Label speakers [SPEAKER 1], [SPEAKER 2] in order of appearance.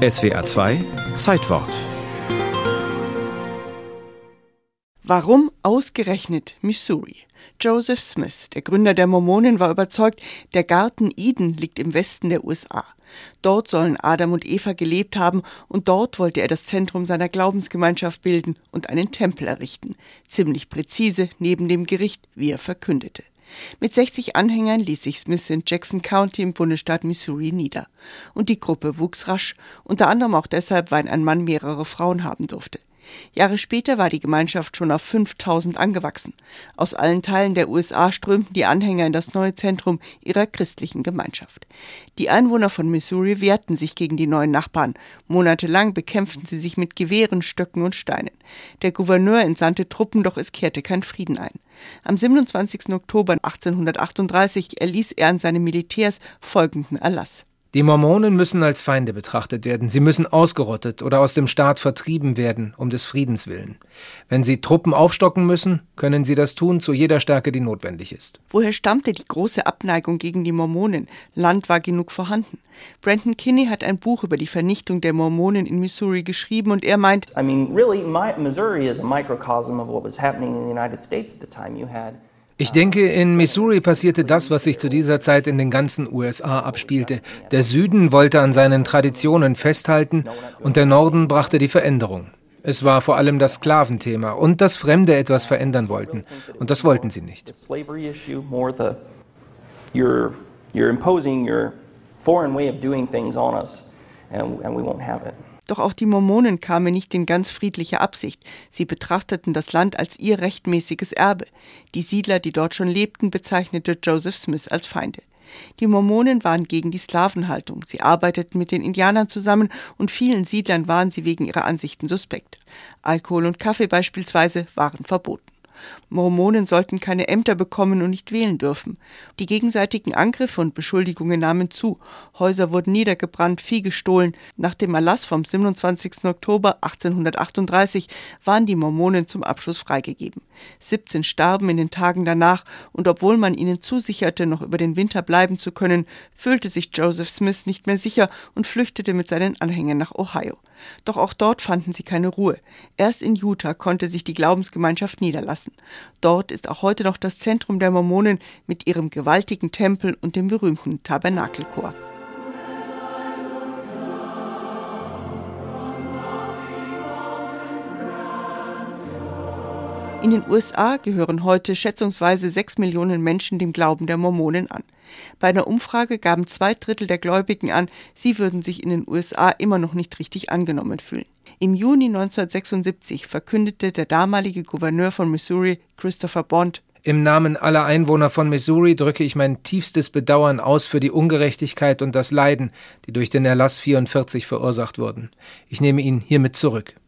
[SPEAKER 1] SWA 2 Zeitwort
[SPEAKER 2] Warum ausgerechnet Missouri? Joseph Smith, der Gründer der Mormonen, war überzeugt, der Garten Eden liegt im Westen der USA. Dort sollen Adam und Eva gelebt haben und dort wollte er das Zentrum seiner Glaubensgemeinschaft bilden und einen Tempel errichten. Ziemlich präzise neben dem Gericht, wie er verkündete. Mit 60 Anhängern ließ sich Smith in Jackson County im Bundesstaat Missouri nieder. Und die Gruppe wuchs rasch, unter anderem auch deshalb, weil ein Mann mehrere Frauen haben durfte. Jahre später war die Gemeinschaft schon auf 5000 angewachsen. Aus allen Teilen der USA strömten die Anhänger in das neue Zentrum ihrer christlichen Gemeinschaft. Die Einwohner von Missouri wehrten sich gegen die neuen Nachbarn. Monatelang bekämpften sie sich mit Gewehren, Stöcken und Steinen. Der Gouverneur entsandte Truppen, doch es kehrte kein Frieden ein. Am 27. Oktober 1838 erließ er an seine Militärs folgenden Erlass.
[SPEAKER 3] Die Mormonen müssen als Feinde betrachtet werden. Sie müssen ausgerottet oder aus dem Staat vertrieben werden, um des Friedens willen. Wenn sie Truppen aufstocken müssen, können sie das tun zu jeder Stärke, die notwendig ist.
[SPEAKER 2] Woher stammte die große Abneigung gegen die Mormonen? Land war genug vorhanden. Brandon Kinney hat ein Buch über die Vernichtung der Mormonen in Missouri geschrieben und er meint, I mean, really, Missouri is a microcosm of what was happening in the United States at the time. You had
[SPEAKER 3] ich denke, in Missouri passierte das, was sich zu dieser Zeit in den ganzen USA abspielte. Der Süden wollte an seinen Traditionen festhalten und der Norden brachte die Veränderung. Es war vor allem das Sklaventhema und dass Fremde etwas verändern wollten. Und das wollten sie nicht. You're imposing your foreign way of doing things on us,
[SPEAKER 2] Doch auch die Mormonen kamen nicht in ganz friedlicher Absicht. Sie betrachteten das Land als ihr rechtmäßiges Erbe. Die Siedler, die dort schon lebten, bezeichnete Joseph Smith als Feinde. Die Mormonen waren gegen die Sklavenhaltung. Sie arbeiteten mit den Indianern zusammen und vielen Siedlern waren sie wegen ihrer Ansichten suspekt. Alkohol und Kaffee beispielsweise waren verboten. Mormonen sollten keine Ämter bekommen und nicht wählen dürfen. Die gegenseitigen Angriffe und Beschuldigungen nahmen zu. Häuser wurden niedergebrannt, Vieh gestohlen. Nach dem Erlass vom 27. Oktober 1838 waren die Mormonen zum Abschluss freigegeben. 17 starben in den Tagen danach und obwohl man ihnen zusicherte, noch über den Winter bleiben zu können, fühlte sich Joseph Smith nicht mehr sicher und flüchtete mit seinen Anhängern nach Ohio. Doch auch dort fanden sie keine Ruhe. Erst in Utah konnte sich die Glaubensgemeinschaft niederlassen. Dort ist auch heute noch das Zentrum der Mormonen mit ihrem gewaltigen Tempel und dem berühmten Tabernakelchor. In den USA gehören heute schätzungsweise sechs Millionen Menschen dem Glauben der Mormonen an. Bei einer Umfrage gaben zwei Drittel der Gläubigen an, sie würden sich in den USA immer noch nicht richtig angenommen fühlen. Im Juni 1976 verkündete der damalige Gouverneur von Missouri, Christopher Bond,
[SPEAKER 3] im Namen aller Einwohner von Missouri drücke ich mein tiefstes Bedauern aus für die Ungerechtigkeit und das Leiden, die durch den Erlass 44 verursacht wurden. Ich nehme ihn hiermit zurück.